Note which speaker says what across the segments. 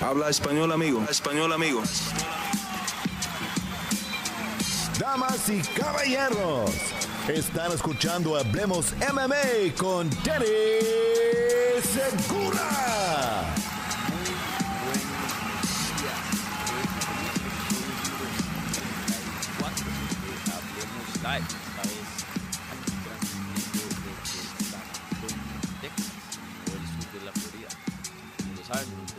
Speaker 1: Habla español, amigo. Español, amigo.
Speaker 2: Damas y caballeros, están escuchando Hablemos MMA con Danny Segura.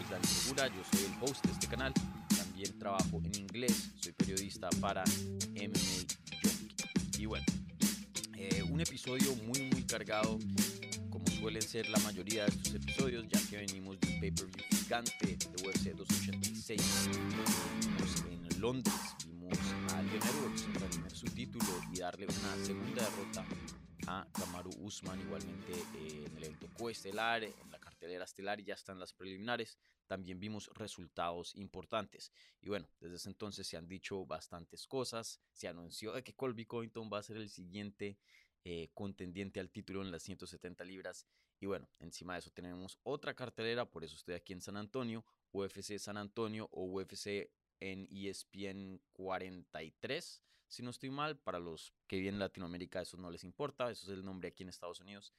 Speaker 3: Dani Segura, yo soy el host de este canal, también trabajo en inglés, soy periodista para MMA Junkie. Y bueno, eh, un episodio muy muy cargado, como suelen ser la mayoría de estos episodios, ya que venimos de un pay-per-view gigante de UFC 286 Vimos en Londres, vimos a Leon Edwards retener su título y darle una segunda derrota a Kamaru Usman, igualmente eh, en el evento coestelar, en la cartelera estelar y ya están las preliminares. También vimos resultados importantes. Y bueno, desde ese entonces se han dicho bastantes cosas. Se anunció que Colby Covington va a ser el siguiente eh, contendiente al título en las 170 libras. Y bueno, encima de eso tenemos otra cartelera, por eso estoy aquí en San Antonio, UFC San Antonio o UFC en E ESPN 43, si no estoy mal, para los que viven en Latinoamérica eso no les importa, eso es el nombre aquí en Estados Unidos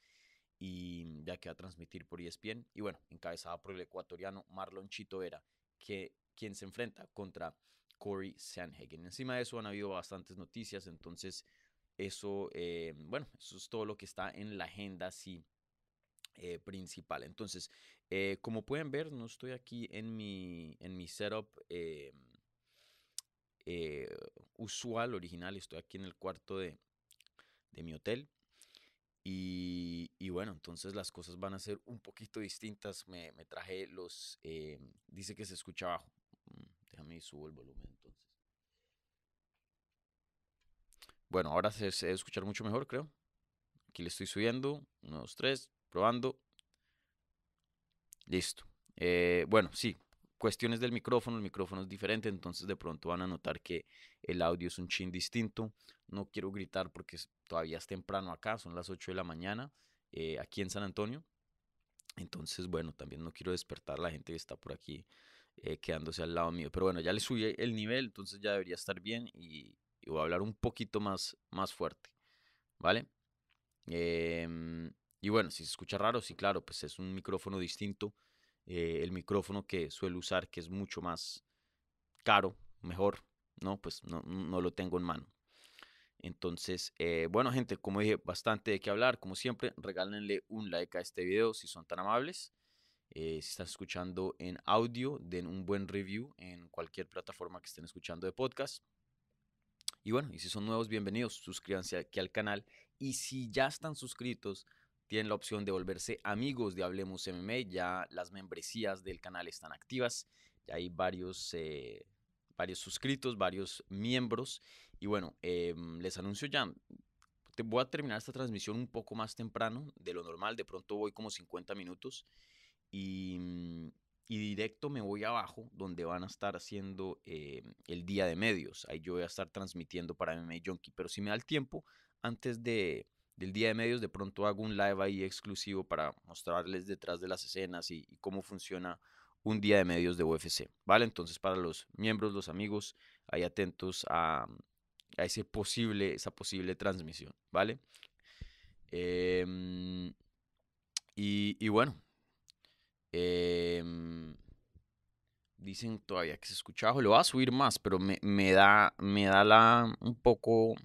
Speaker 3: y ya que va a transmitir por ESPN y bueno, encabezada por el ecuatoriano Marlon Chito Vera, que quien se enfrenta contra Corey Sanhagen. Encima de eso han habido bastantes noticias, entonces eso, eh, bueno, eso es todo lo que está en la agenda así eh, principal. Entonces, eh, como pueden ver, no estoy aquí en mi, en mi setup usual, original. Estoy aquí en el cuarto de, de mi hotel. Y, bueno, entonces las cosas van a ser un poquito distintas. Me, me traje los... eh, dice que se escucha abajo. Mm, Déjame subo el volumen entonces. Bueno, ahora se, se debe escuchar mucho mejor, creo. Aquí le estoy subiendo. Uno, dos, tres. Probando. Listo. Eh, bueno, sí. Cuestiones del micrófono. El micrófono es diferente. Entonces de pronto van a notar que el audio es un chin distinto. No quiero gritar porque todavía es temprano acá. Son las 8 de la mañana. eh, aquí en San Antonio. Entonces, bueno, también no quiero despertar a la gente que está por aquí eh, quedándose al lado mío. Pero bueno, ya le subí el nivel. Entonces ya debería estar bien. Y, y voy a hablar un poquito más, más fuerte. ¿Vale? Em, y bueno, si se escucha raro, sí, claro, pues es un micrófono distinto. Eh, el micrófono que suelo usar, que es mucho más caro, mejor, ¿no? Pues no, no lo tengo en mano. Entonces, eh, bueno, gente, como dije, bastante de qué hablar. Como siempre, regálenle un like a este video si son tan amables. Eh, si están escuchando en audio, den un buen review en cualquier plataforma que estén escuchando de podcast. Y bueno, y si son nuevos, bienvenidos. Suscríbanse aquí al canal. Y si ya están suscritos, tienen la opción de volverse amigos de Hablemos MMA. Ya las membresías del canal están activas. Ya hay varios, eh, varios suscritos, varios miembros. Y bueno, em, les anuncio ya. te- voy a terminar esta transmisión un poco más temprano de lo normal. De pronto voy como 50 minutos. Y, mm, y directo me voy abajo donde van a estar haciendo eh, el día de medios. Ahí yo voy a estar transmitiendo para MMA Junkie. Pero si me da el tiempo, antes de, del día de medios, de pronto hago un live ahí exclusivo para mostrarles detrás de las escenas y, cómo funciona un día de medios de UFC. ¿Vale? Entonces para los miembros, los amigos, ahí atentos a, a ese posible, esa posible transmisión. ¿Vale? Em, y, y bueno, em, dicen todavía que se escucha bajo. Lo voy a subir más, pero me, me da, me da la, un poco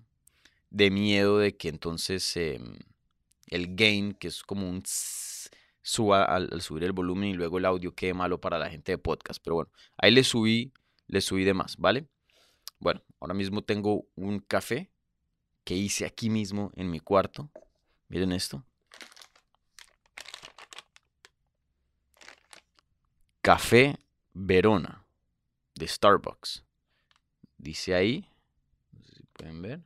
Speaker 3: de miedo de que entonces em, el gain, que es como un suba al, al subir el volumen y luego el audio quede malo para la gente de podcast. Pero bueno, ahí le subí, le subí de más, ¿vale? Bueno, ahora mismo tengo un café que hice aquí mismo en mi cuarto. Miren esto. Café Verona de Starbucks. Dice ahí, no sé si pueden ver.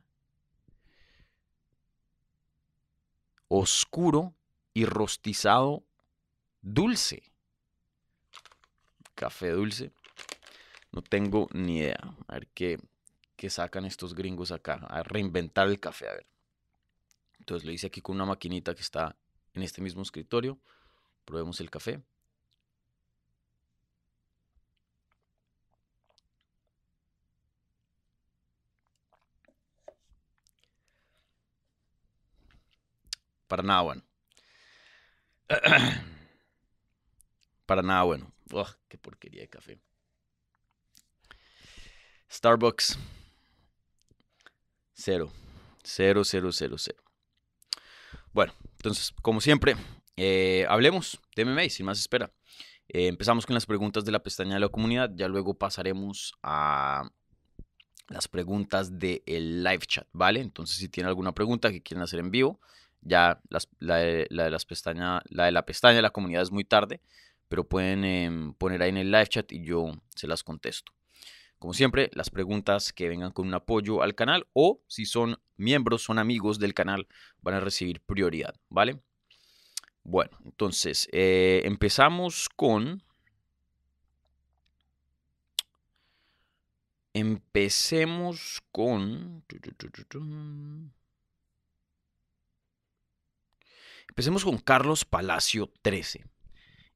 Speaker 3: Oscuro y rostizado dulce. Café dulce. No tengo ni idea. A ver qué, sacan estos gringos acá. A reinventar el café. A ver. Entonces lo hice aquí con una maquinita que está en este mismo escritorio. Probemos el café. Para nada bueno. para nada bueno. Ugh, qué porquería de café. Starbucks. Cero. Cero, cero, cero, cero. Bueno, entonces, como siempre, eh, hablemos de MMA, sin más espera. Eh, empezamos con las preguntas de la pestaña de la comunidad, ya luego pasaremos a las preguntas del live chat, ¿vale? Entonces, si tienen alguna pregunta que quieren hacer en vivo, ya la, de, las pestaña, la de la pestaña de la comunidad es muy tarde, pero pueden em, poner ahí en el live chat y yo se las contesto. Como siempre, las preguntas que vengan con un apoyo al canal o si son miembros, son amigos del canal, van a recibir prioridad, ¿vale? Bueno, entonces eh, empezamos con Empecemos con... Empecemos con Carlos Palacio 13.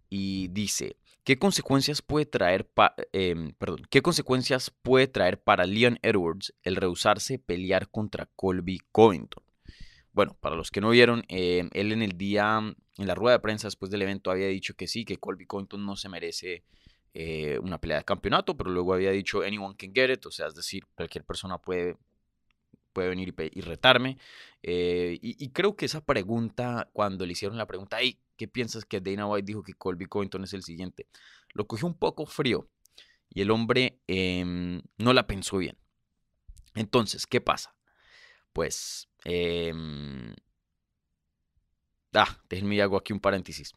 Speaker 3: Y dice, ¿qué consecuencias puede traer, em, perdón, ¿qué consecuencias puede traer para Leon Edwards el rehusarse pelear contra Colby Covington? Bueno, para los que no vieron, em, él en el día, en la rueda de prensa después del evento había dicho que sí, que Colby Covington no se merece eh, una pelea de campeonato, pero luego había dicho anyone can get it, o sea, es decir, cualquier persona puede, puede venir y, retarme. Eh, y, creo que esa pregunta, cuando le hicieron la pregunta, hey, ¿qué piensas que Dana White dijo que Colby Covington es el siguiente? Lo cogió un poco frío y el hombre em, no la pensó bien. Entonces, ¿qué pasa? Pues, eh, ah, déjenme hago aquí un paréntesis.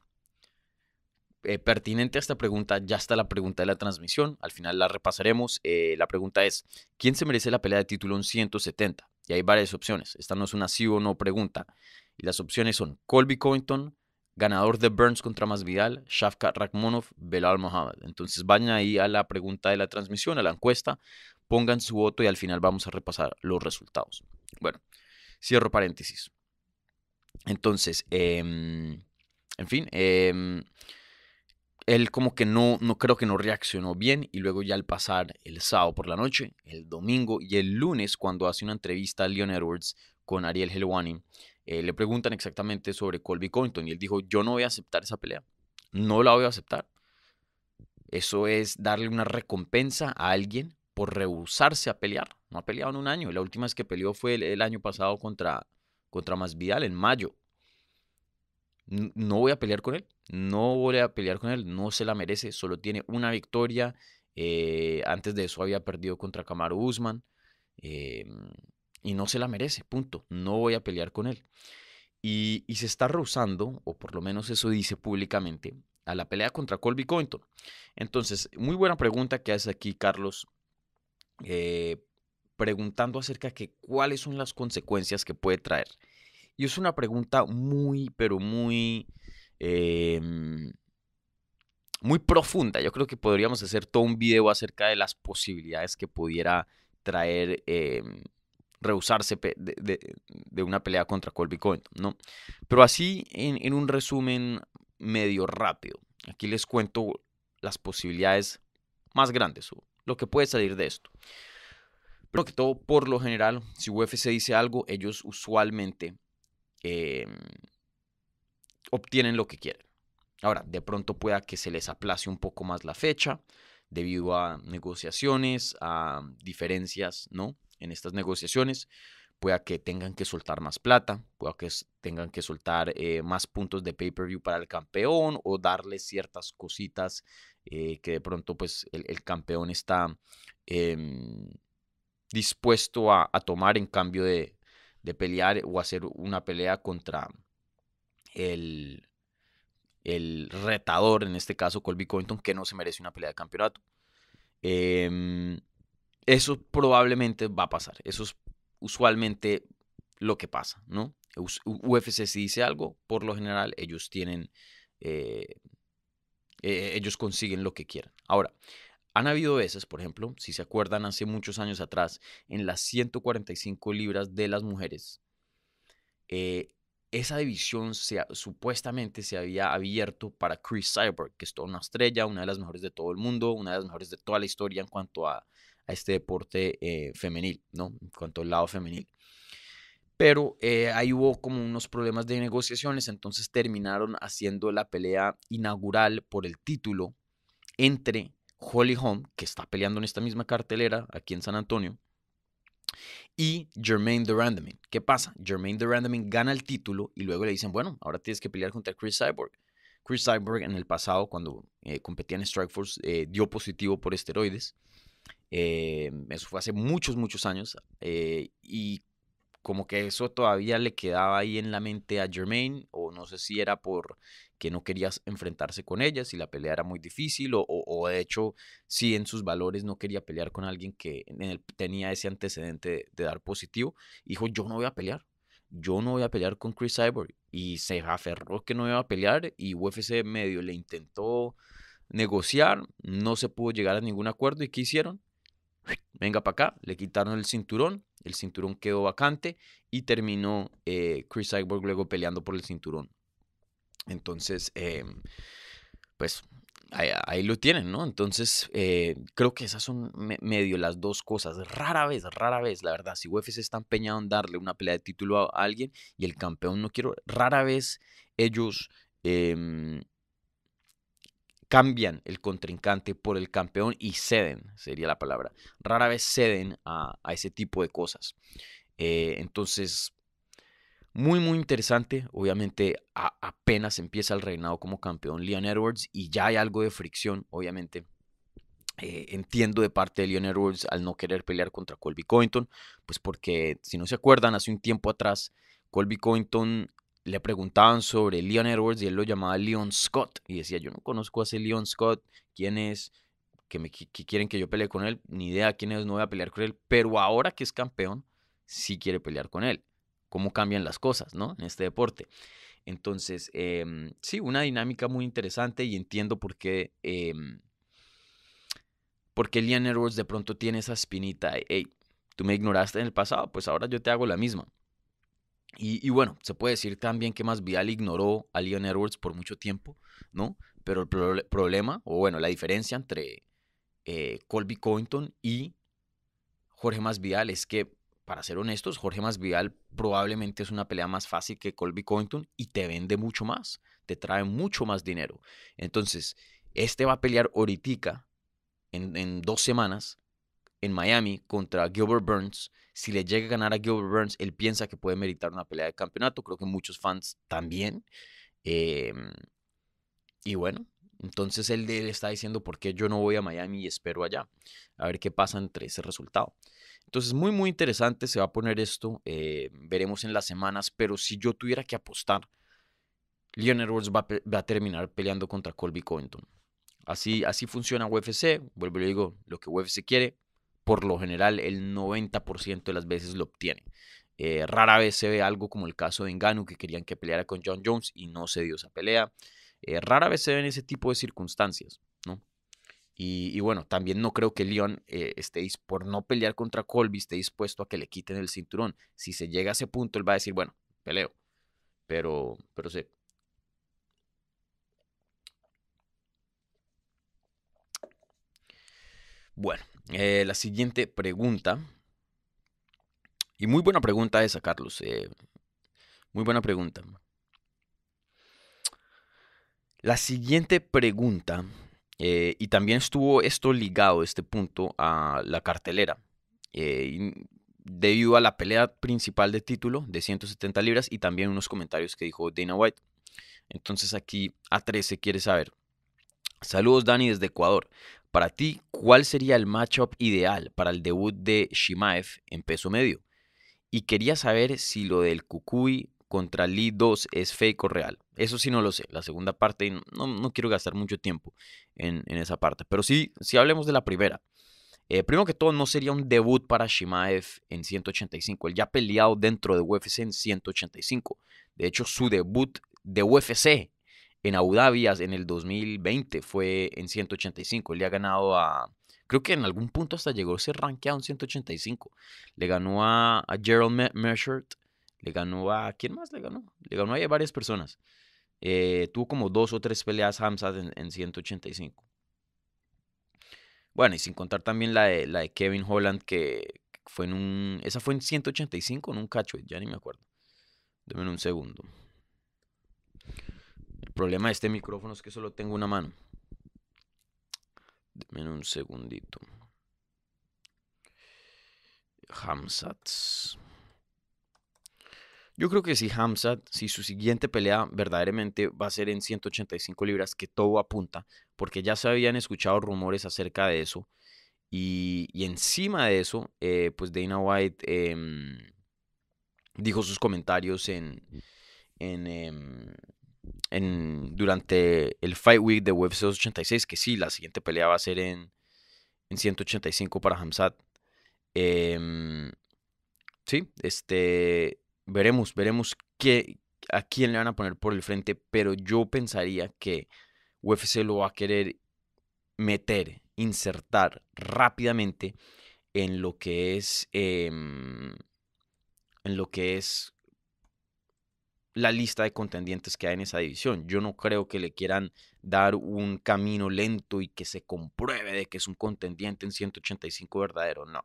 Speaker 3: Eh, pertinente a esta pregunta, ya está la pregunta de la transmisión, al final la repasaremos. Eh, la pregunta es, ¿quién se merece la pelea de título en 170? Y hay varias opciones, esta no es una sí o no pregunta. Y las opciones son Colby Covington, ganador de Burns contra Masvidal, Shafkat Rakhmonov, Belal Mohamed. Entonces vayan ahí a la pregunta de la transmisión, a la encuesta, pongan su voto y al final vamos a repasar los resultados. Bueno, cierro paréntesis. Entonces, em, en fin, eh, él como que no, no creo que no reaccionó bien y luego ya al pasar el sábado por la noche, el domingo y el lunes cuando hace una entrevista a Leon Edwards con Ariel Helwani, eh, le preguntan exactamente sobre Colby Covington y él dijo, yo no voy a aceptar esa pelea, no la voy a aceptar. Eso es darle una recompensa a alguien por rehusarse a pelear. No ha peleado en un año. La última vez que peleó fue el, año pasado contra, contra Masvidal en mayo no voy a pelear con él, no voy a pelear con él, no se la merece, solo tiene una victoria. Eh, antes de eso había perdido contra Camaro Usman em, y no se la merece, punto. No voy a pelear con él. Y, se está rehusando, o por lo menos eso dice públicamente, a la pelea contra Colby Covington. Entonces, muy buena pregunta que hace aquí Carlos, eh, preguntando acerca de cuáles son las consecuencias que puede traer y es una pregunta muy, pero muy, em, muy profunda. Yo creo que podríamos hacer todo un video acerca de las posibilidades que pudiera traer em, rehusarse de, una pelea contra Colby Covington, ¿no? Pero así, en, un resumen medio rápido, aquí les cuento las posibilidades más grandes, lo que puede salir de esto. Pero que todo, por lo general, si UFC dice algo, ellos usualmente Em, obtienen lo que quieren. Ahora, de pronto pueda que se les aplace un poco más la fecha debido a negociaciones, a diferencias, ¿no? En estas negociaciones, pueda que tengan que soltar más plata, pueda que tengan que soltar eh, más puntos de pay-per-view para el campeón o darle ciertas cositas eh, que de pronto pues el, campeón está em, dispuesto a, tomar en cambio de, de pelear o hacer una pelea contra el, el retador, en este caso Colby Covington, que no se merece una pelea de campeonato. Em, eso probablemente va a pasar. Eso es usualmente lo que pasa, ¿no? UFC si dice algo, por lo general ellos tienen, eh, eh, ellos consiguen lo que quieran. Ahora, han habido veces, por ejemplo, si se acuerdan hace muchos años atrás, en las 145 libras de las mujeres, eh, esa división supuestamente se había abierto para Chris Cyborg, que es toda una estrella, una de las mejores de todo el mundo, una de las mejores de toda la historia en cuanto a, este deporte eh, femenil, ¿no? En cuanto al lado femenil. Pero eh, ahí hubo como unos problemas de negociaciones, entonces terminaron haciendo la pelea inaugural por el título entre Holly Holm, que está peleando en esta misma cartelera aquí en San Antonio, y Jermaine Durandamine. ¿Qué pasa? Jermaine Durandamine gana el título y luego le dicen, bueno, ahora tienes que pelear contra Chris Cyborg. Chris Cyborg en el pasado, cuando eh, competía en Strikeforce, eh, dio positivo por esteroides. Eh, eso fue hace muchos, muchos años. y como que eso todavía le quedaba ahí en la mente a Jermaine, o no sé si era por que no querías enfrentarse con ella, si la pelea era muy difícil, o, de hecho, si en sus valores no quería pelear con alguien que tenía ese antecedente de, dar positivo, dijo, yo no voy a pelear, yo no voy a pelear con Chris Cyborg, y se aferró que no iba a pelear, y UFC medio le intentó negociar, no se pudo llegar a ningún acuerdo, ¿y qué hicieron? Venga para acá, le quitaron el cinturón, el cinturón quedó vacante y terminó eh, Chris Cyborg luego peleando por el cinturón. Entonces, em, pues ahí, lo tienen, ¿no? Entonces, eh, creo que esas son medio las dos cosas. Rara vez, rara vez, la verdad, si UFC está empeñado en darle una pelea de título a alguien y el campeón no quiero, rara vez ellos em, cambian el contrincante por el campeón y ceden, sería la palabra. Rara vez ceden a, ese tipo de cosas. Eh, entonces, muy, muy interesante. Obviamente, apenas empieza el reinado como campeón Leon Edwards y ya hay algo de fricción, obviamente. Eh, entiendo de parte de Leon Edwards al no querer pelear contra Colby Covington, pues porque, si no se acuerdan, hace un tiempo atrás, Colby Covington le preguntaban sobre Leon Edwards y él lo llamaba Leon Scott. Y decía, yo no conozco a ese Leon Scott, quién es, que, me, quieren que yo pelee con él, ni idea quién es, no voy a pelear con él. Pero ahora que es campeón, sí quiere pelear con él. Cómo cambian las cosas, ¿no? En este deporte. Entonces, em, sí, una dinámica muy interesante y entiendo por qué, eh, por qué Leon Edwards de pronto tiene esa espinita. Hey, tú me ignoraste en el pasado, pues ahora yo te hago la misma. Y, bueno, se puede decir también que más Vial ignoró a Leon Edwards por mucho tiempo, ¿no? Pero el problema, o bueno, la diferencia entre eh, Colby Covington y Jorge Masvidal es que, para ser honestos, Jorge Masvidal probablemente es una pelea más fácil que Colby Covington y te vende mucho más, te trae mucho más dinero. Entonces, este va a pelear ahorita, en dos semanas, en Miami contra Gilbert Burns. Si le llega a ganar a Gilbert Burns, él piensa que puede meritar una pelea de campeonato. Creo que muchos fans también. Em, y bueno, entonces él, le está diciendo por qué yo no voy a Miami y espero allá. A ver qué pasa entre ese resultado. Entonces, muy, muy interesante se va a poner esto. Eh, veremos en las semanas. Pero si yo tuviera que apostar, Leon Edwards va, va, a terminar peleando contra Colby Covington. Así, así funciona UFC. Vuelvo y digo, lo que UFC quiere, por lo general el 90% de las veces lo obtiene. Eh, rara vez se ve algo como el caso de Engano, que querían que peleara con John Jones y no se dio esa pelea. Eh, rara vez se ven ese tipo de circunstancias, ¿no? Y, bueno, también no creo que Leon eh, esté por no pelear contra Colby esté dispuesto a que le quiten el cinturón. Si se llega a ese punto, él va a decir, bueno, peleo. Pero, pero. Bueno, eh, la siguiente pregunta. Y muy buena pregunta esa, Carlos. Eh, muy buena pregunta. La siguiente pregunta, eh, y también estuvo esto ligado, este punto, a la cartelera. debido a la pelea principal de título de 170 libras y también unos comentarios que dijo Dana White. Entonces aquí A13 quiere saber. Saludos Dani desde Ecuador. Para ti, ¿cuál sería el matchup ideal para el debut de Shimaev en peso medio? Y quería saber si lo del Kukui contra Lee 2 es fake o real. Eso sí no lo sé. La segunda parte, no, no quiero gastar mucho tiempo en, esa parte. Pero sí, si hablemos de la primera. Eh, primero que todo, no sería un debut para Shimaev en 185. Él ya ha peleado dentro de UFC en 185. De hecho, su debut de UFC en Abu Dhabi en el 2020 fue en 185. Él le ha ganado a. Creo que en algún punto hasta llegó a ser rankeado en 185. Le ganó a, Gerald Measured. Le ganó a. ¿Quién más le ganó? Le ganó a varias personas. Eh, tuvo como dos o tres peleas Hamzat en, 185. Bueno, y sin contar también la de, la de Kevin Holland, que Fue en un, esa fue en 185 en un cacho, ya ni me acuerdo. Deme un segundo. Problema de este micrófono es que solo tengo una mano. Deme un segundito. Hamzat. Yo creo que si Hamzat, si su siguiente pelea verdaderamente va a ser en 185 libras, que todo apunta, porque ya se habían escuchado rumores acerca de eso, y, encima de eso, eh, pues Dana White em, dijo sus comentarios en, em, en, durante el Fight Week de UFC 286, que sí, la siguiente pelea va a ser en, en 185 para Hamzat. Em, sí, este, veremos, veremos qué, a quién le van a poner por el frente, pero yo pensaría que UFC lo va a querer meter, insertar rápidamente en lo que es, em, en lo que es la lista de contendientes que hay en esa división. Yo no creo que le quieran dar un camino lento y que se compruebe de que es un contendiente en 185 verdadero. No.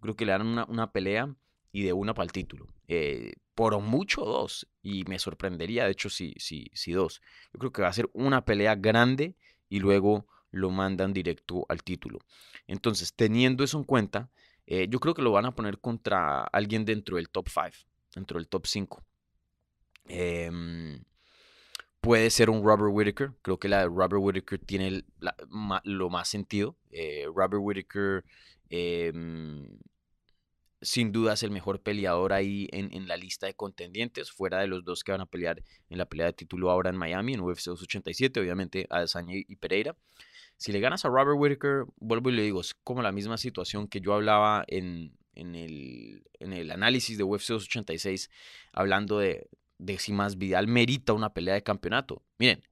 Speaker 3: Creo que le dan una, pelea y de una para el título. Eh, por mucho dos. Y me sorprendería, de hecho, si, si, si dos. Yo creo que va a ser una pelea grande y luego lo mandan directo al título. Entonces, teniendo eso en cuenta, eh, yo creo que lo van a poner contra alguien dentro del top 5, dentro del top 5. Em, puede ser un Robert Whitaker. Creo que la de Robert Whitaker tiene lo más sentido. Eh, Robert Whitaker em, sin duda es el mejor peleador ahí en, la lista de contendientes, fuera de los dos que van a pelear en la pelea de título ahora en Miami, en UFC 287, obviamente Adesanya y Pereira. Si le ganas a Robert Whitaker, vuelvo y le digo, es como la misma situación que yo hablaba en, en, el, en el análisis de UFC 286, hablando de, más Vidal merita una pelea de campeonato. Miren,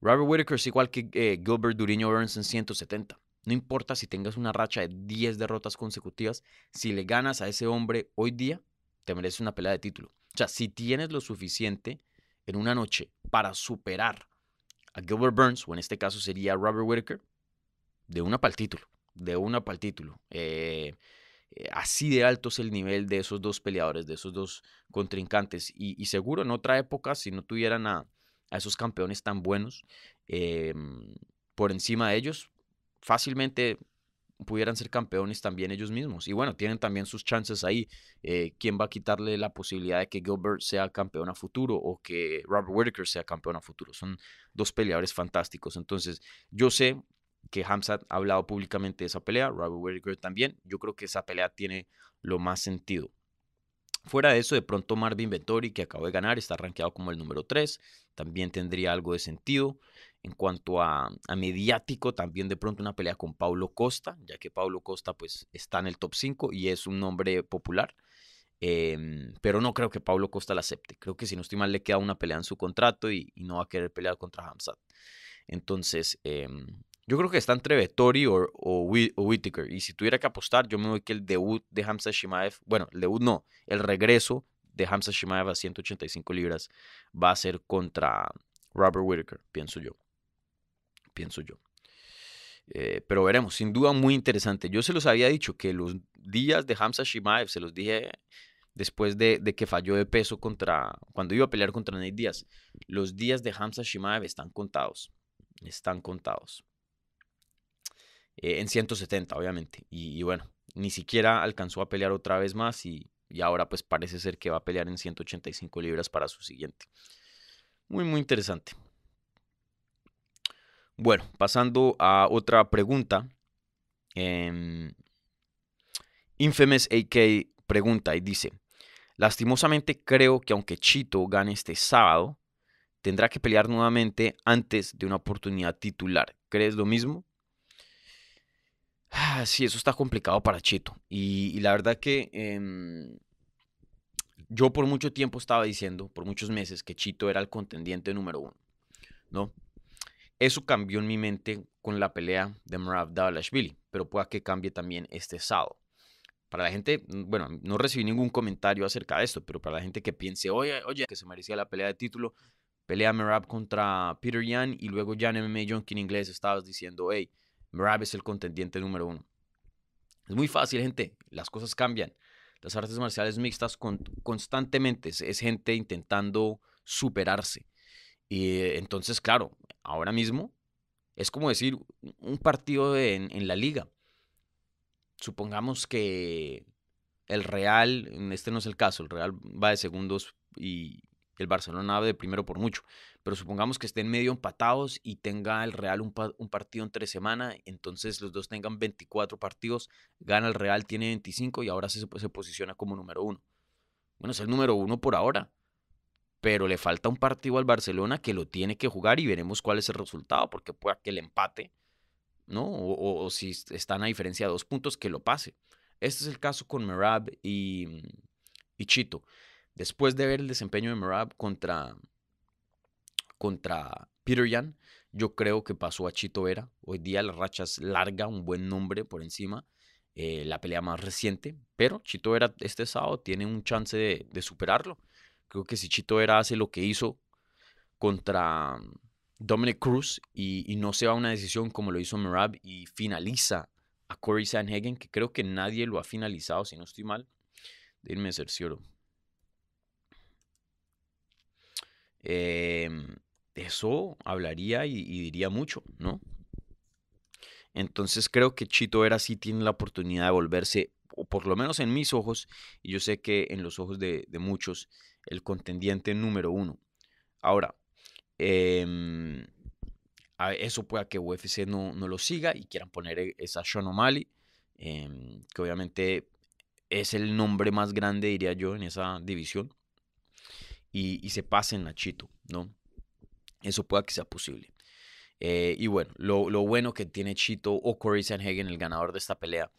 Speaker 3: Robert Whitaker es igual que eh, Gilbert Duriño Burns en 170. No importa si tengas una racha de 10 derrotas consecutivas, si le ganas a ese hombre hoy día, te mereces una pelea de título. O sea, si tienes lo suficiente en una noche para superar a Gilbert Burns, o en este caso sería Robert Whitaker, de una para el título. De una para el título. Eh, eh, así de alto es el nivel de esos dos peleadores, de esos dos contrincantes. Y, seguro en otra época, si no tuvieran a, esos campeones tan buenos em, por encima de ellos, fácilmente pudieran ser campeones también ellos mismos. Y bueno, tienen también sus chances ahí. Eh, ¿Quién va a quitarle la posibilidad de que Gilbert sea campeón a futuro o que Robert Whitaker sea campeón a futuro? Son dos peleadores fantásticos. Entonces, yo sé que Hamzat ha hablado públicamente de esa pelea, Robert Whittaker también. Yo creo que esa pelea tiene lo más sentido. Fuera de eso, de pronto Marvin Vettori, que acabó de ganar, está rankeado como el número 3, también tendría algo de sentido. En cuanto a, mediático, también de pronto una pelea con Paulo Costa, ya que Paulo Costa pues está en el top 5 y es un nombre popular. Em, pero no creo que Paulo Costa la acepte. Creo que si no estoy mal le queda una pelea en su contrato y, no va a querer pelear contra Hamzat. Entonces, em, yo creo que está entre Vettori o, Whitaker. Y si tuviera que apostar, yo me voy que el debut de Hamza Shimaev, bueno, el debut no, el regreso de Hamza Shimaev a 185 libras va a ser contra Robert Whitaker, pienso yo. Pienso yo. Eh, pero veremos, sin duda muy interesante. Yo se los había dicho que los días de Hamza Shimaev, se los dije después de, que falló de peso contra, cuando iba a pelear contra Nate Díaz, los días de Hamza Shimaev están contados. Están contados. Eh, en 170, obviamente. Y, bueno, ni siquiera alcanzó a pelear otra vez más y, ahora pues parece ser que va a pelear en 185 libras para su siguiente. Muy, muy interesante. Bueno, pasando a otra pregunta. Eh, Infamous AK pregunta y dice, lastimosamente creo que aunque Chito gane este sábado, tendrá que pelear nuevamente antes de una oportunidad titular. ¿Crees lo mismo? Ah, sí, eso está complicado para Chito. Y, la verdad que em, yo por mucho tiempo estaba diciendo, por muchos meses, que Chito era el contendiente número uno. ¿No? Eso cambió en mi mente con la pelea de Marav Davalashvili, pero pueda que cambie también este sábado. Para la gente, mm, bueno, no recibí ningún comentario acerca de esto, pero para la gente que piense, oye, oye, que se merecía la pelea de título, pelea Merab contra Peter Yan y luego Jan MMA Junkie en inglés estabas diciendo, hey, Merab es el contendiente número uno. Es muy fácil, gente. Las cosas cambian. Las artes marciales mixtas constantemente es, gente intentando superarse. Y eh, entonces, claro, ahora mismo es como decir un partido en, la liga. Supongamos que el Real, este no es el caso, el Real va de segundos y el Barcelona de primero por mucho pero supongamos que estén medio empatados y tenga el Real un, partido entre semana, entonces los dos tengan 24 partidos, gana el Real, tiene 25 y ahora se, posiciona como número uno. Bueno, es el número uno por ahora, pero le falta un partido al Barcelona que lo tiene que jugar y veremos cuál es el resultado, porque pueda que el empate, ¿no? O, si están a diferencia de dos puntos, que lo pase. Este es el caso con Merab y Chito. Después de ver el desempeño de Merab contra, contra Peter Yan. Yo creo que pasó a Chito Vera. Hoy día la racha es larga, un buen nombre por encima. Eh, la pelea más reciente. Pero Chito Vera este sábado tiene un chance de, superarlo. Creo que si Chito Vera hace lo que hizo contra Dominic Cruz y, no se va a una decisión como lo hizo Merab y finaliza a Corey Sanhagen, que creo que nadie lo ha finalizado, si no estoy mal. Déjenme cercioro. Eh, eso hablaría y, diría mucho, ¿no? Entonces creo que Chito Vera sí tiene la oportunidad de volverse, o por lo menos en mis ojos, y yo sé que en los ojos de, muchos, el contendiente número uno. Ahora, em, eso pueda que UFC no, no, lo siga y quieran poner e, esa Sean O'Malley, em, que obviamente es el nombre más grande, diría yo, en esa división, y, y se pasen a Chito, ¿no? Eso pueda que sea posible. Eh, y bueno, lo, bueno que tiene Chito o Corey Sanhagen, el ganador de esta pelea,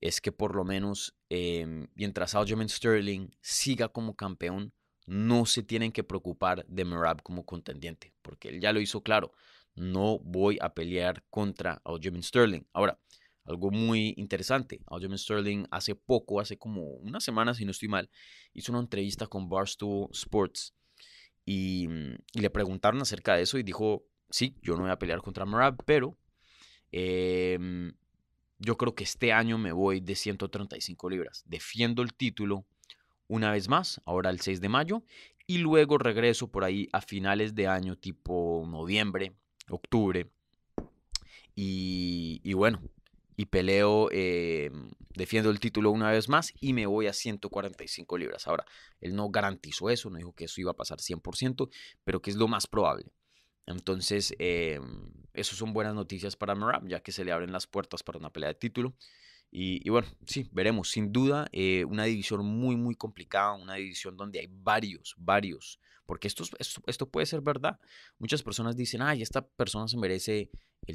Speaker 3: es que por lo menos em, mientras Aljamain Sterling siga como campeón, no se tienen que preocupar de Merab como contendiente, porque él ya lo hizo claro. No voy a pelear contra Aljamain Sterling. Ahora, algo muy interesante. Aljamain Sterling hace poco, hace como una semana, si no estoy mal, hizo una entrevista con Barstool Sports Mm, y, le preguntaron acerca de eso y dijo, sí, yo no voy a pelear contra Marab, pero em, yo creo que este año me voy de 135 libras. Defiendo el título una vez más, ahora el 6 de mayo, y luego regreso por ahí a finales de año, tipo noviembre, octubre. Y bueno, y peleo, eh, defiendo el título una vez más y me voy a 145 libras. Ahora, él no garantizó eso, no dijo que eso iba a pasar 100%, pero que es lo más probable. Entonces, eh, eso son buenas noticias para Merab, ya que se le abren las puertas para una pelea de título. Y, bueno, sí, veremos. Sin duda, eh, una división muy, muy complicada, una división donde hay varios, varios. Porque esto, esto, esto puede ser verdad. Muchas personas dicen, ay, esta persona se merece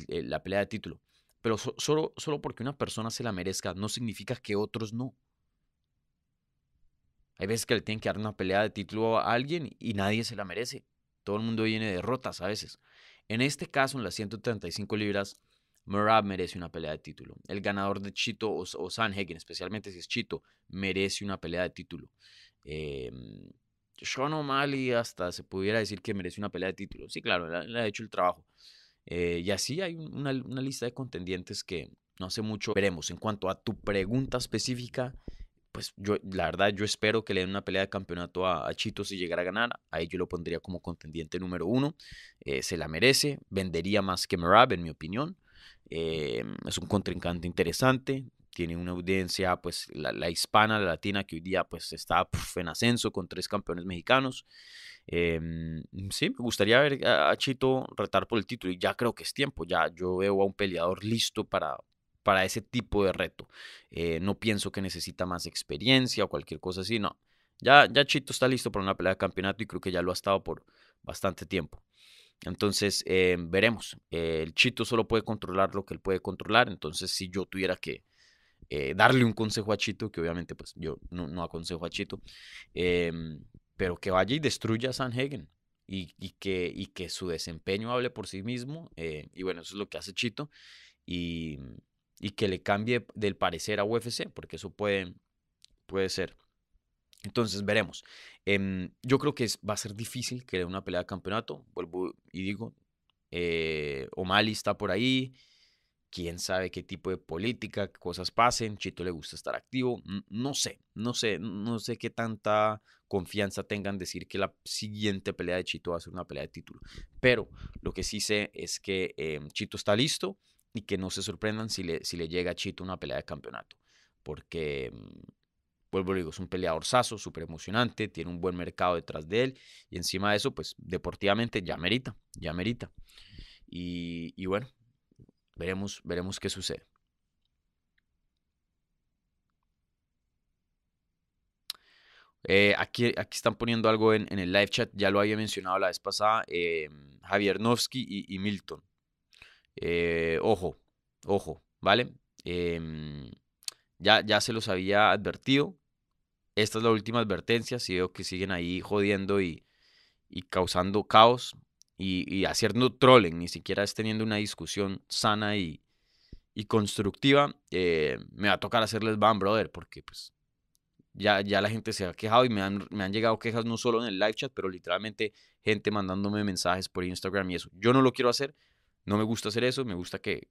Speaker 3: la pelea de título. Pero solo, solo porque una persona se la merezca no significa que otros no. Hay veces que le tienen que dar una pelea de título a alguien y nadie se la merece. Todo el mundo viene de derrotas a veces. En este caso, en las 135 libras, Murab merece una pelea de título. El ganador de Chito o, o Sanhagen, especialmente si es Chito, merece una pelea de título. Eh, Sean O'Malley hasta se pudiera decir que merece una pelea de título. Sí, claro, le ha hecho el trabajo. Eh, y así hay una, lista de contendientes que no hace mucho veremos. En cuanto a tu pregunta específica, pues yo, la verdad, yo espero que le den una pelea de campeonato a, Chito si llegara a ganar. Ahí yo lo pondría como contendiente número uno. Eh, se la merece. Vendería más que Merab, en mi opinión. Eh, es un contrincante interesante. Tiene una audiencia, pues, la, hispana, la latina, que hoy día, pues, está en ascenso con tres campeones mexicanos. Em, sí, me gustaría ver a Chito retar por el título y ya creo que es tiempo, ya yo veo a un peleador listo para, para ese tipo de reto. Eh, no pienso que necesita más experiencia o cualquier cosa así, no. Ya, ya Chito está listo para una pelea de campeonato y creo que ya lo ha estado por bastante tiempo. Entonces, em, veremos. el Chito solo puede controlar lo que él puede controlar. Entonces, si yo tuviera que eh, darle un consejo a Chito, que obviamente pues yo no, no aconsejo a Chito, eh, pero que vaya y destruya a Sanhagen y, y, que, su desempeño hable por sí mismo. Eh, y bueno, eso es lo que hace Chito. Y, que le cambie del parecer a UFC, porque eso puede, puede ser. Entonces veremos. Em, yo creo que va a ser difícil que una pelea de campeonato. Vuelvo y digo, eh, O'Malley está por ahí. Quién sabe qué tipo de política, qué cosas pasen, Chito le gusta estar activo, no sé, no sé, no sé qué tanta confianza tengan decir que la siguiente pelea de Chito va a ser una pelea de título, pero lo que sí sé es que em, Chito está listo y que no se sorprendan si le, si le llega a Chito una pelea de campeonato, porque, vuelvo a digo, es un peleador saso, súper emocionante, tiene un buen mercado detrás de él y encima de eso, pues deportivamente ya merita, ya merita. Y, y bueno, Veremos, veremos qué sucede. Eh, aquí, aquí están poniendo algo en, el live chat, ya lo había mencionado la vez pasada, eh, Javier Novsky y, Milton. Eh, ojo, ojo, ¿vale? Em, ya, ya se los había advertido. Esta es la última advertencia. Si veo que siguen ahí jodiendo y, y causando caos, y, haciendo trolling, ni siquiera es teniendo una discusión sana y, constructiva, eh, me va a tocar hacerles ban, brother, porque pues ya, ya la gente se ha quejado y me han, me han llegado quejas no solo en el live chat, pero literalmente gente mandándome mensajes por Instagram y eso. Yo no lo quiero hacer, no me gusta hacer eso, me gusta que,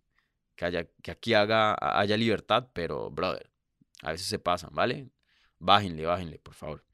Speaker 3: que, haya, que aquí haga, haya libertad, pero brother, a veces se pasan, ¿vale? Bájenle, bájenle, por favor.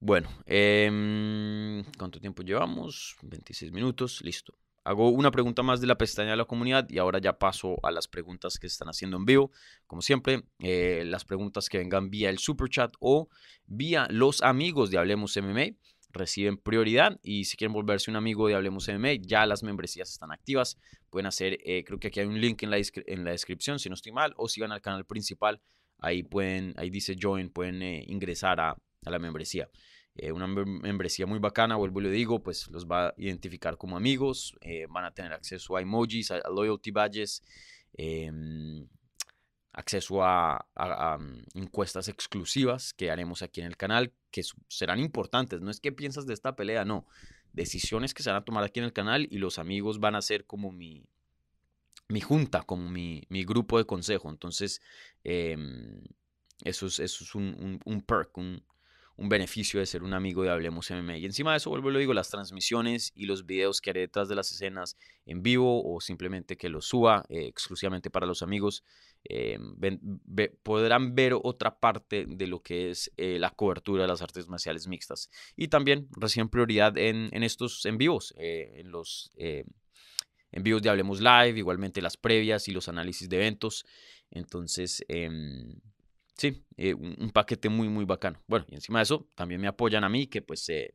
Speaker 3: Bueno, em, ¿cuánto tiempo llevamos? 26 minutos, listo. Hago una pregunta más de la pestaña de la comunidad y ahora ya paso a las preguntas que están haciendo en vivo. Como siempre, eh, las preguntas que vengan vía el super chat o vía los amigos de Hablemos MMA reciben prioridad y si quieren volverse un amigo de Hablemos MMA, ya las membresías están activas. Pueden hacer, eh, creo que aquí hay un link en la, en la descripción si no estoy mal o si van al canal principal, ahí pueden, ahí dice join, pueden eh, ingresar a, a la membresía. Eh, una membresía muy bacana, vuelvo y le digo, pues los va a identificar como amigos, eh, van a tener acceso a emojis, a, loyalty badges, em, acceso a, mm, encuestas exclusivas que haremos aquí en el canal, que serán importantes. No es que piensas de esta pelea, no. Decisiones que se van a tomar aquí en el canal y los amigos van a ser como mi, mi junta, como mi, mi grupo de consejo. Entonces, em, eso es, eso es un, un perk, un, un beneficio de ser un amigo de Hablemos MMA. Y encima de eso, vuelvo y lo digo, las transmisiones y los videos que haré detrás de las escenas en vivo o simplemente que los suba eh, exclusivamente para los amigos, eh, podrán ver otra parte de lo que es eh, la cobertura de las artes marciales mixtas. Y también reciben prioridad en, en estos en vivos, en los en vivos de Hablemos Live, igualmente las previas y los análisis de eventos. Entonces, em, sí, eh, un, paquete muy, muy bacano. Bueno, y encima de eso, también me apoyan a mí, que pues, eh,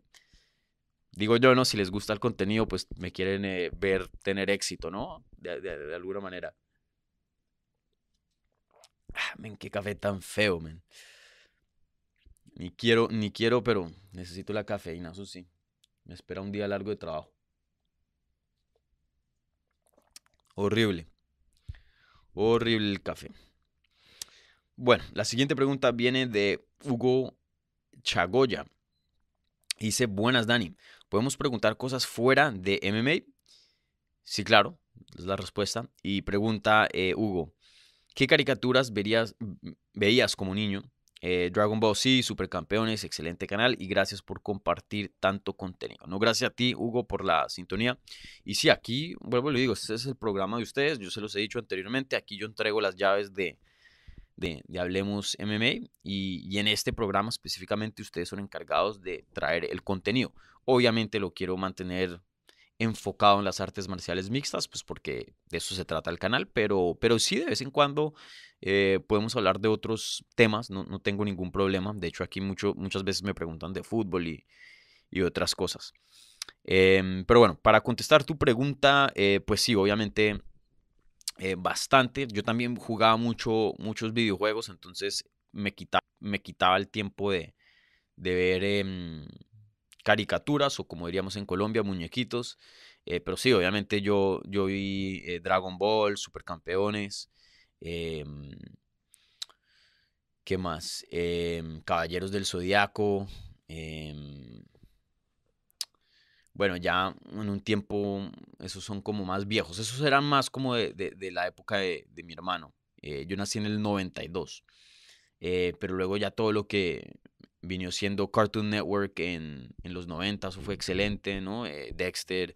Speaker 3: digo yo, ¿no? Si les gusta el contenido, pues me quieren eh, ver tener éxito, ¿no? De, alguna manera. Ah, men, qué café tan feo, men. Ni quiero, ni quiero, pero necesito la cafeína, eso sí. Me espera un día largo de trabajo. Horrible. Horrible el café. Bueno, la siguiente pregunta viene de Hugo Chagoya. Dice, buenas Dani, ¿podemos preguntar cosas fuera de MMA? Sí, claro, es la respuesta. Y pregunta eh, Hugo, ¿qué caricaturas verías, veías como niño? Eh, Dragon Ball Z, Supercampeones, excelente canal y gracias por compartir tanto contenido. No, gracias a ti, Hugo, por la sintonía. Y sí, aquí, vuelvo y le digo, este es el programa de ustedes, yo se los he dicho anteriormente, aquí yo entrego las llaves de, de, Hablemos MMA y, en este programa específicamente ustedes son encargados de traer el contenido. Obviamente lo quiero mantener enfocado en las artes marciales mixtas, pues porque de eso se trata el canal, pero, pero sí de vez en cuando eh, podemos hablar de otros temas, no, no, tengo ningún problema. De hecho aquí mucho, muchas veces me preguntan de fútbol y, y otras cosas. Em, pero bueno, para contestar tu pregunta, eh, pues sí, obviamente eh, bastante. Yo también jugaba mucho, muchos videojuegos, entonces me quitaba, me quitaba el tiempo de, ver em, caricaturas o como diríamos en Colombia, muñequitos. Eh, pero sí, obviamente yo, yo vi eh, Dragon Ball, Supercampeones. Em, ¿Qué más? Em, Caballeros del Zodiaco bueno, ya en un tiempo, esos son como más viejos. Esos eran más como de, la época de, mi hermano. Eh, yo nací en el 92. Eh, pero luego ya todo lo que vino siendo Cartoon Network en, los 90, eso fue excelente, ¿no? Eh, Dexter,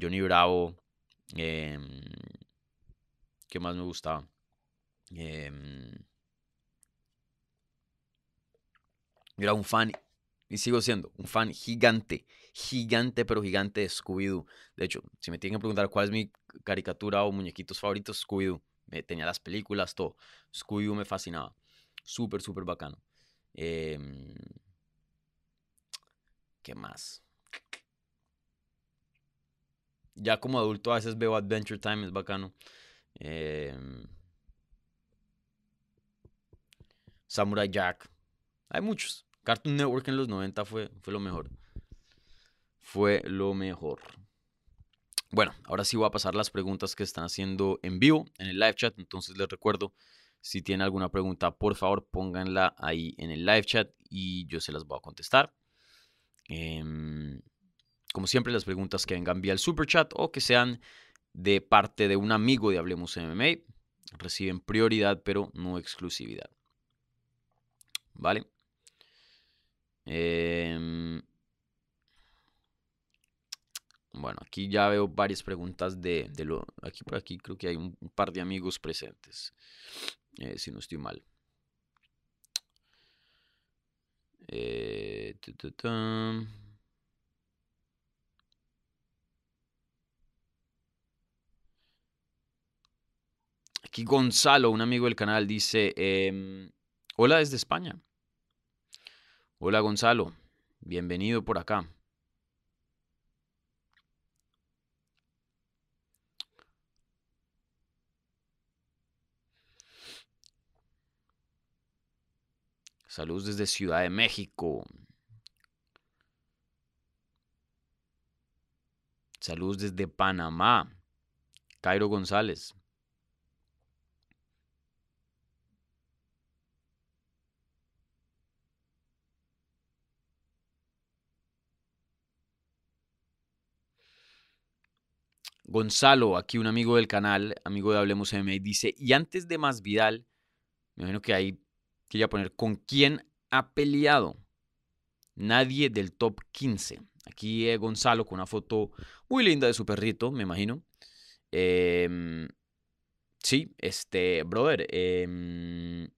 Speaker 3: Johnny Bravo, Em, ¿Qué más me gustaba? Em, era un fan, y sigo siendo, un fan gigante, gigante, pero gigante de Scooby-Doo. De hecho, si me tienen que preguntar cuál es mi caricatura o muñequitos favoritos, Scooby-Doo. tenía las películas, todo. Scooby-Doo me fascinaba. Súper, súper bacano. Em, ¿Qué más? Ya como adulto a veces veo Adventure Time, es bacano. Em, Samurai Jack. Hay muchos. Cartoon Network en los 90 fue, fue lo mejor. Fue lo mejor. Bueno, ahora sí voy a pasar las preguntas que están haciendo en vivo en el live chat. Entonces les recuerdo, si tienen alguna pregunta, por favor pónganla ahí en el live chat y yo se las voy a contestar. Em, como siempre, las preguntas que vengan vía el super chat o que sean de parte de un amigo de Hablemos MMA reciben prioridad, pero no exclusividad. ¿Vale? Em, bueno, aquí ya veo varias preguntas de, lo... Aquí por aquí creo que hay un, par de amigos presentes, eh, si no estoy mal. Eh, Aquí Gonzalo, un amigo del canal, dice, em, hola desde España. Hola Gonzalo, bienvenido por acá. Saludos desde Ciudad de México. Saludos desde Panamá. Cairo González. Gonzalo, aquí un amigo del canal, amigo de Hablemos MMA, dice, y antes de más Vidal, me imagino que ahí quería poner, ¿con quién ha peleado? Nadie del top 15. Aquí Gonzalo con una foto muy linda de su perrito, me imagino. Em, sí, este, brother, em,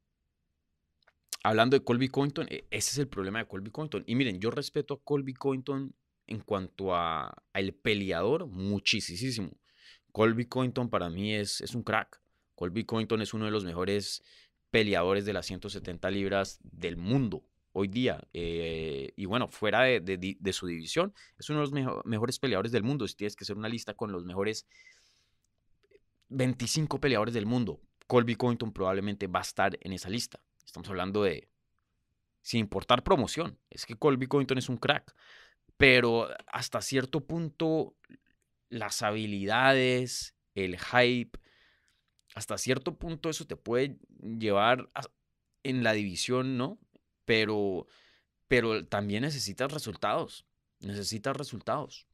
Speaker 3: hablando de Colby Cointon, e, ese es el problema de Colby Cointon. Y miren, yo respeto a Colby Cointon en cuanto a, el peleador, muchísimo. Colby Cointon para mí es, es un crack. Colby Cointon es uno de los mejores peleadores de las 170 libras del mundo hoy día. Eh, y bueno, fuera de, su división, es uno de los mejores peleadores del mundo. Si tienes que hacer una lista con los mejores 25 peleadores del mundo, Colby Cointon probablemente va a estar en esa lista. Estamos hablando de, sin importar promoción, es que Colby Cointon es un crack pero hasta cierto punto las habilidades, el hype, hasta cierto punto eso te puede llevar en la división, ¿no? Pero, pero también necesitas resultados, necesitas resultados.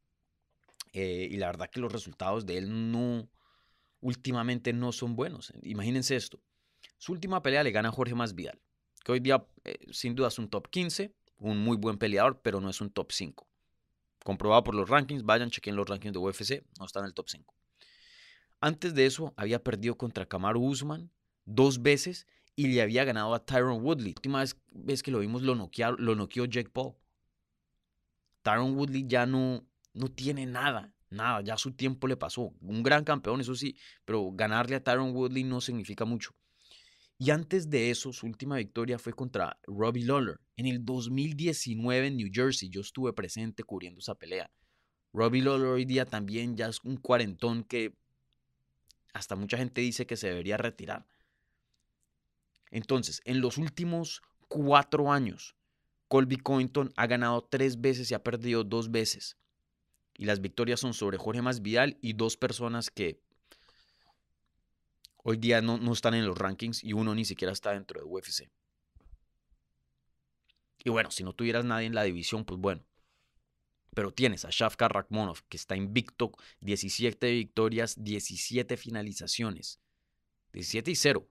Speaker 3: Eh, y la verdad que los resultados de él no, últimamente no son buenos. Imagínense esto. Su última pelea le gana a Jorge Masvidal, que hoy día eh, sin duda es un top 15, un muy buen peleador, pero no es un top 5 comprobado por los rankings, vayan, chequen los rankings de UFC, no está en el top 5. Antes de eso, había perdido contra Kamaru Usman dos veces y le había ganado a Tyron Woodley. La última vez, que lo vimos lo, lo noqueó Jake Paul. Tyron Woodley ya no, no tiene nada, nada, ya su tiempo le pasó. Un gran campeón, eso sí, pero ganarle a Tyron Woodley no significa mucho. Y antes de eso, su última victoria fue contra Robbie Lawler en el 2019 en New Jersey. Yo estuve presente cubriendo esa pelea. Robbie Lawler hoy día también ya es un cuarentón que hasta mucha gente dice que se debería retirar. Entonces, en los últimos cuatro años, Colby Cointon ha ganado tres veces y ha perdido dos veces. Y las victorias son sobre Jorge Masvidal y dos personas que hoy día no, no están en los rankings y uno ni siquiera está dentro de UFC. Y bueno, si no tuvieras nadie en la división, pues bueno. Pero tienes a Shafkar Rakhmonov, que está invicto, 17 victorias, 17 finalizaciones. 17 y 0.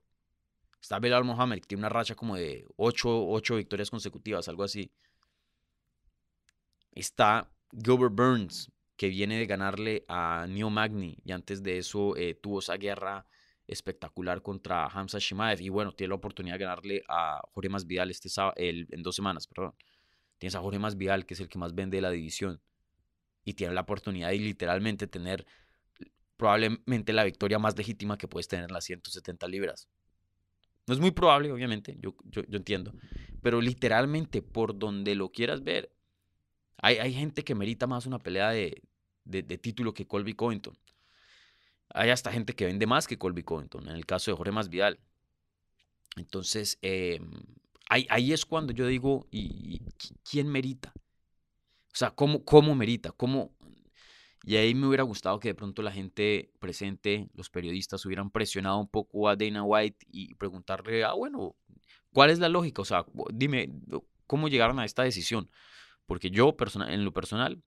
Speaker 3: Está Belal Mohamed, que tiene una racha como de 8, 8 victorias consecutivas, algo así. Está Gilbert Burns, que viene de ganarle a Neo Magni y antes de eso eh, tuvo esa guerra espectacular contra Hamza Shimaev y bueno, tiene la oportunidad de ganarle a Jorge Masvidal este el, en dos semanas, perdón. Tienes a Jorge Masvidal, que es el que más vende de la división y tiene la oportunidad de literalmente tener probablemente la victoria más legítima que puedes tener en las 170 libras. No es muy probable, obviamente, yo, yo, entiendo, pero literalmente por donde lo quieras ver, hay, hay gente que merita más una pelea de, de, título que Colby Covington. Hay hasta gente que vende más que Colby Covington, en el caso de Jorge Masvidal. Entonces, em, ahí, es cuando yo digo, ¿y, quién merita? O sea, ¿cómo, cómo merita? ¿Cómo, y ahí me hubiera gustado que de pronto la gente presente, los periodistas, hubieran presionado un poco a Dana White y preguntarle, ah, bueno, ¿cuál es la lógica? O sea, dime, ¿cómo llegaron a esta decisión? Porque yo, en lo personal,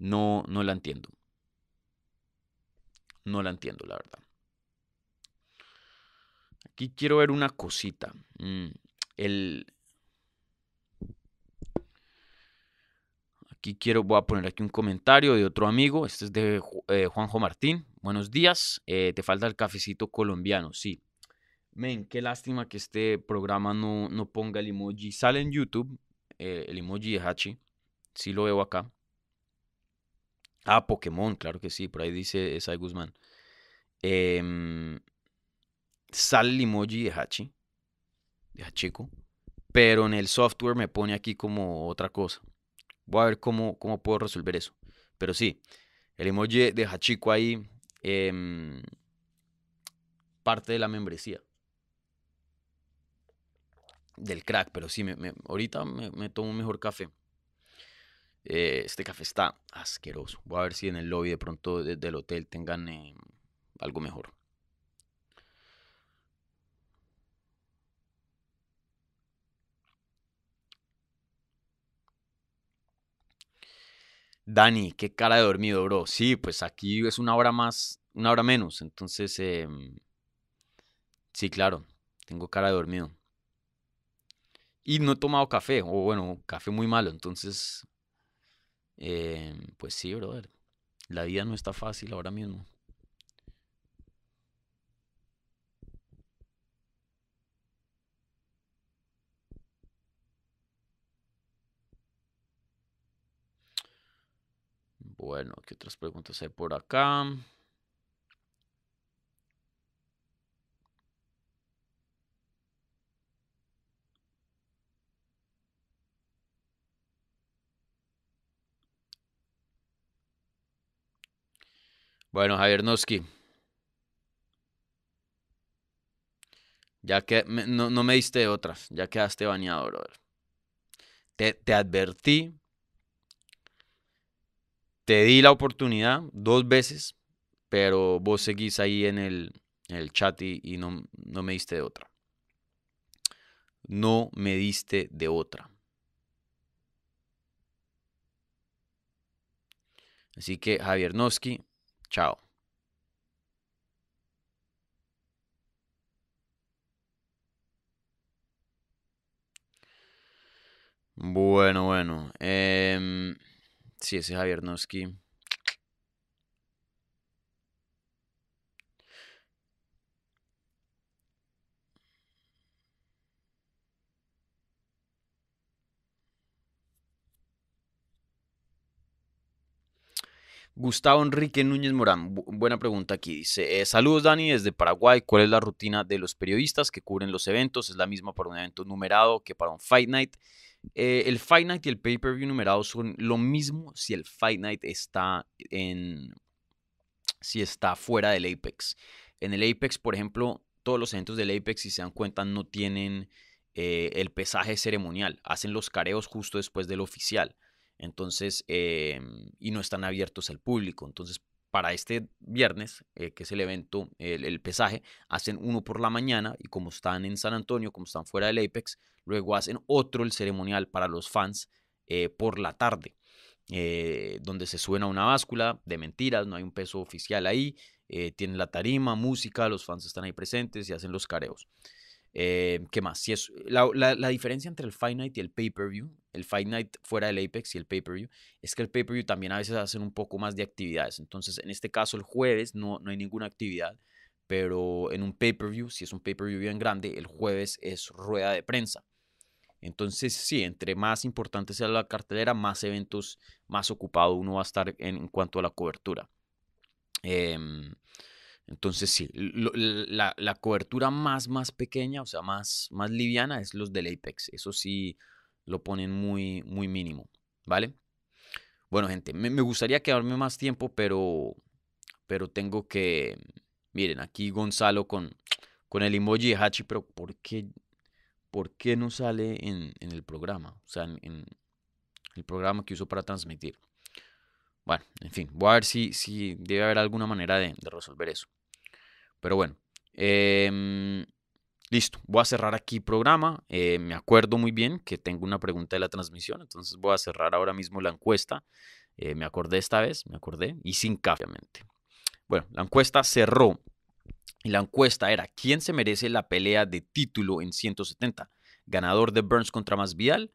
Speaker 3: no, no la entiendo. No la entiendo, la verdad. Aquí quiero ver una cosita. Mm, el, Aquí quiero, voy a poner aquí un comentario de otro amigo. Este es de eh, Juanjo Martín. Buenos días. Eh, te falta el cafecito colombiano. Sí. Men, qué lástima que este programa no, no ponga el emoji. Sale en YouTube eh, el emoji de Hachi. Sí lo veo acá. Ah, Pokémon, claro que sí. Por ahí dice Esai Guzmán. Em, sale el emoji de Hachi. De Hachico. Pero en el software me pone aquí como otra cosa. Voy a ver cómo, cómo puedo resolver eso. Pero sí, el emoji de Hachiko ahí, em, parte de la membresía. Del crack, pero sí, me, ahorita me, tomo un mejor café. Eh, este café está asqueroso. Voy a ver si en el lobby de pronto del hotel tengan em, algo mejor. Dani, qué cara de dormido, bro. Sí, pues aquí es una hora más, una hora menos. Entonces, em, sí, claro, tengo cara de dormido. Y no he tomado café, o bueno, café muy malo. Entonces, em, pues sí, brother. La vida no está fácil ahora mismo. Bueno, ¿qué otras preguntas hay por acá? Bueno, Javier Noski. Ya que no, me diste otras, ya quedaste bañado, brother. Te, te advertí te di la oportunidad dos veces, pero vos seguís ahí en el, chat y, no, no me diste de otra. No me diste de otra. Así que Javier Noski, chao. Bueno, bueno. Eh, Sí, ese Javier Noski. Gustavo Enrique Núñez Morán, buena pregunta aquí. Dice, eh, saludos Dani desde Paraguay, ¿cuál es la rutina de los periodistas que cubren los eventos? ¿Es la misma para un evento numerado que para un Fight Night? Eh, el Fight Night y el pay-per-view numerado son lo mismo si el Fight Night está en. si está fuera del Apex. En el Apex, por ejemplo, todos los eventos del Apex, si se dan cuenta, no tienen eh, el pesaje ceremonial. Hacen los careos justo después del oficial. Entonces, em, y no están abiertos al público. Entonces, para este viernes, eh, que es el evento, el, pesaje, hacen uno por la mañana y como están en San Antonio, como están fuera del Apex, luego hacen otro, el ceremonial para los fans, eh, por la tarde, eh, donde se suena una báscula de mentiras, no hay un peso oficial ahí, tienen la tarima, música, los fans están ahí presentes y hacen los careos. Eh, ¿Qué más? Si es, la, la- diferencia entre el Fight Night y el pay-per-view, el Fight Night fuera del Apex y el pay-per-view, es que el pay-per-view también a veces hacen un poco más de actividades. Entonces, en este caso, el jueves no, no hay ninguna actividad, pero en un pay-per-view, si es un pay-per-view bien grande, el jueves es rueda de prensa. Entonces, sí, entre más importante sea la cartelera, más eventos, más ocupado uno va a estar en, en cuanto a la cobertura. Em, entonces, sí, la, la cobertura más, más pequeña, o sea, más, más liviana, es los del Apex. Eso sí, lo ponen muy, muy mínimo, ¿vale? Bueno, gente, me, me gustaría quedarme más tiempo, pero, pero tengo que... Miren, aquí Gonzalo con, con el emoji de Hachi, pero ¿por qué, por qué no sale en, en el programa? O sea, en, en el programa que uso para transmitir. Bueno, en fin, voy a ver si, si debe haber alguna manera de, resolver eso. Pero bueno, em, listo, voy a cerrar aquí programa. Eh, me acuerdo muy bien que tengo una pregunta de la transmisión, entonces voy a cerrar ahora mismo la encuesta. Eh, me acordé esta vez, me acordé, y sin café, obviamente. Bueno, la encuesta cerró y la encuesta era ¿quién se merece la pelea de título en 170? ¿Ganador de Burns contra Masvidal?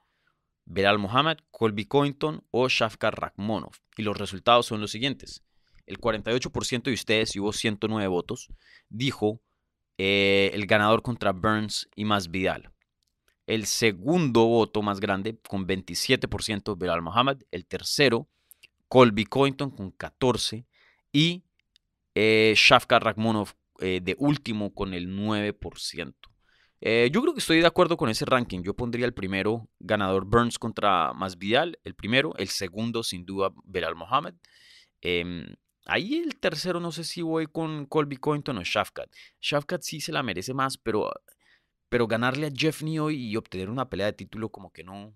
Speaker 3: Belal Mohamed, Colby Covington o Shafkar Rakhmonov. Y los resultados son los siguientes. El 48% de ustedes, y hubo 109 votos, dijo eh, el ganador contra Burns y Masvidal. El segundo voto más grande, con 27%, Belal Mohamed. El tercero, Colby Covington, con 14%. Y eh, Shafkar eh, de último, con el 9%. Eh, yo creo que estoy de acuerdo con ese ranking. Yo pondría el primero ganador Burns contra Masvidal, el primero. El segundo, sin duda, Belal Mohamed. Em, ahí el tercero, no sé si voy con Colby Covington o Shafkat. Shafkat sí se la merece más, pero, pero ganarle a Jeff Neal y obtener una pelea de título como que no,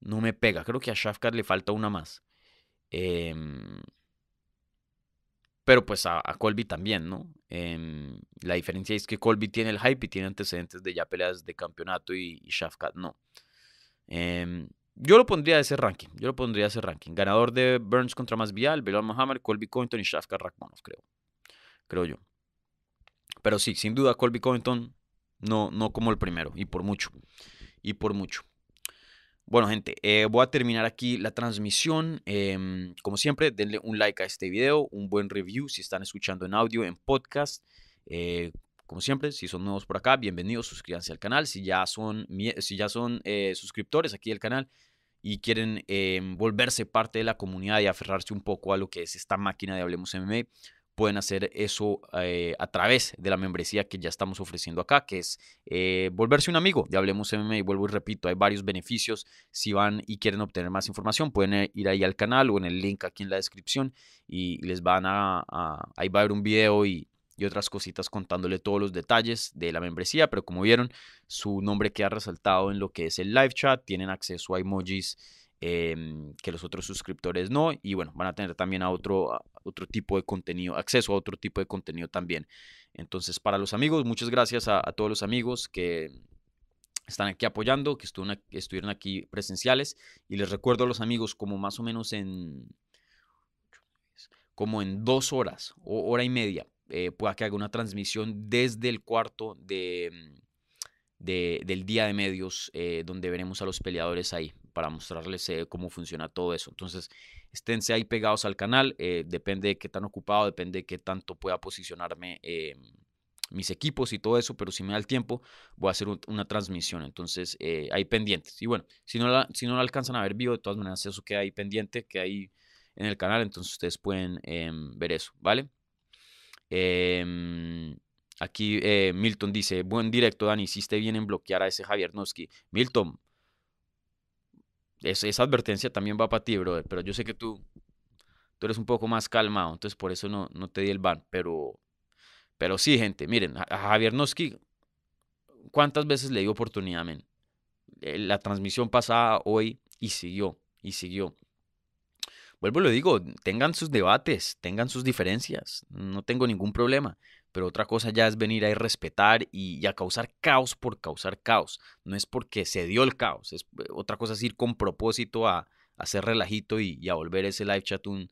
Speaker 3: no me pega. Creo que a Shafkat le falta una más. Em, pero pues a, a Colby también, ¿no? Em, la diferencia es que Colby tiene el hype y tiene antecedentes de ya peleas de campeonato y, Shafkat no. Em, yo lo pondría de ese ranking. Yo lo pondría de ese ranking. Ganador de Burns contra Masvidal, Belal Muhammad, Colby Covington y Shafkat Rakhmonov, creo. Creo yo. Pero sí, sin duda Colby Covington no, no como el primero. Y por mucho. Y por mucho. Bueno, gente, eh, voy a terminar aquí la transmisión. Em, como siempre, denle un like a este video, un buen review si están escuchando en audio, en podcast. Eh, como siempre, si son nuevos por acá, bienvenidos, suscríbanse al canal. Si ya son, si ya son eh, suscriptores aquí del canal y quieren em, volverse parte de la comunidad y aferrarse un poco a lo que es esta máquina de Hablemos MMA, pueden hacer eso eh, a través de la membresía que ya estamos ofreciendo acá, que es eh, volverse un amigo de Hablemos MMA. Y vuelvo y repito, hay varios beneficios. Si van y quieren obtener más información, pueden eh, ir ahí al canal o en el link aquí en la descripción y les van a, ahí va a haber un video y, y otras cositas contándole todos los detalles de la membresía, pero como vieron, su nombre queda resaltado en lo que es el live chat, tienen acceso a emojis em, que los otros suscriptores no, y bueno, van a tener también a otro, otro tipo de contenido, acceso a otro tipo de contenido también. Entonces, para los amigos, muchas gracias a, todos los amigos que están aquí apoyando, que estuvieron, aquí- presenciales, y les recuerdo a los amigos como más o menos en como en dos horas o hora y media, eh, pueda que haga una transmisión desde el cuarto de, de- del día de medios, eh, donde veremos a los peleadores ahí para mostrarles eh, cómo funciona todo eso. Entonces, esténse ahí pegados al canal, eh, depende de qué tan ocupado, depende de qué tanto pueda posicionarme eh, mis equipos y todo eso, pero si me da el tiempo, voy a hacer un- una transmisión. Entonces, eh, ahí pendientes. Y bueno, si no, la, si no alcanzan a ver vivo, de todas maneras, eso queda ahí pendiente, que ahí en el canal, entonces ustedes pueden em, ver eso, ¿vale? Em, aquí eh, Milton dice, buen directo, Dani, hiciste bien en bloquear a ese Javier Noski. Milton, es- esa advertencia también va para ti, brother, pero yo sé que tú, tú eres un poco más calmado, entonces por eso no, no te di el ban, pero, pero sí, gente, miren, a, Javier Noski, ¿cuántas veces le di oportunidad, men? Eh, La transmisión pasada, hoy, y siguió, y siguió. Vuelvo y lo digo, tengan sus debates, tengan sus diferencias, no tengo ningún problema, pero otra cosa ya es venir a ir respetar y, y a causar caos por causar caos, no es porque se dio el caos, es, otra cosa es ir con propósito a, hacer relajito y, a volver ese live chat un,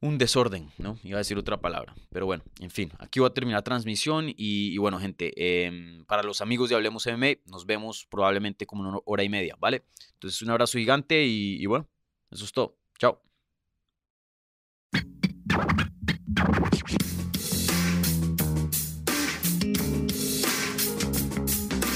Speaker 4: un desorden, ¿no? Iba a decir otra palabra, pero bueno, en fin, aquí voy a terminar la transmisión y, bueno, gente, em, para los amigos de Hablemos MMA, nos vemos probablemente como una hora y media, ¿vale? Entonces, un abrazo gigante y bueno, eso es todo. Chao.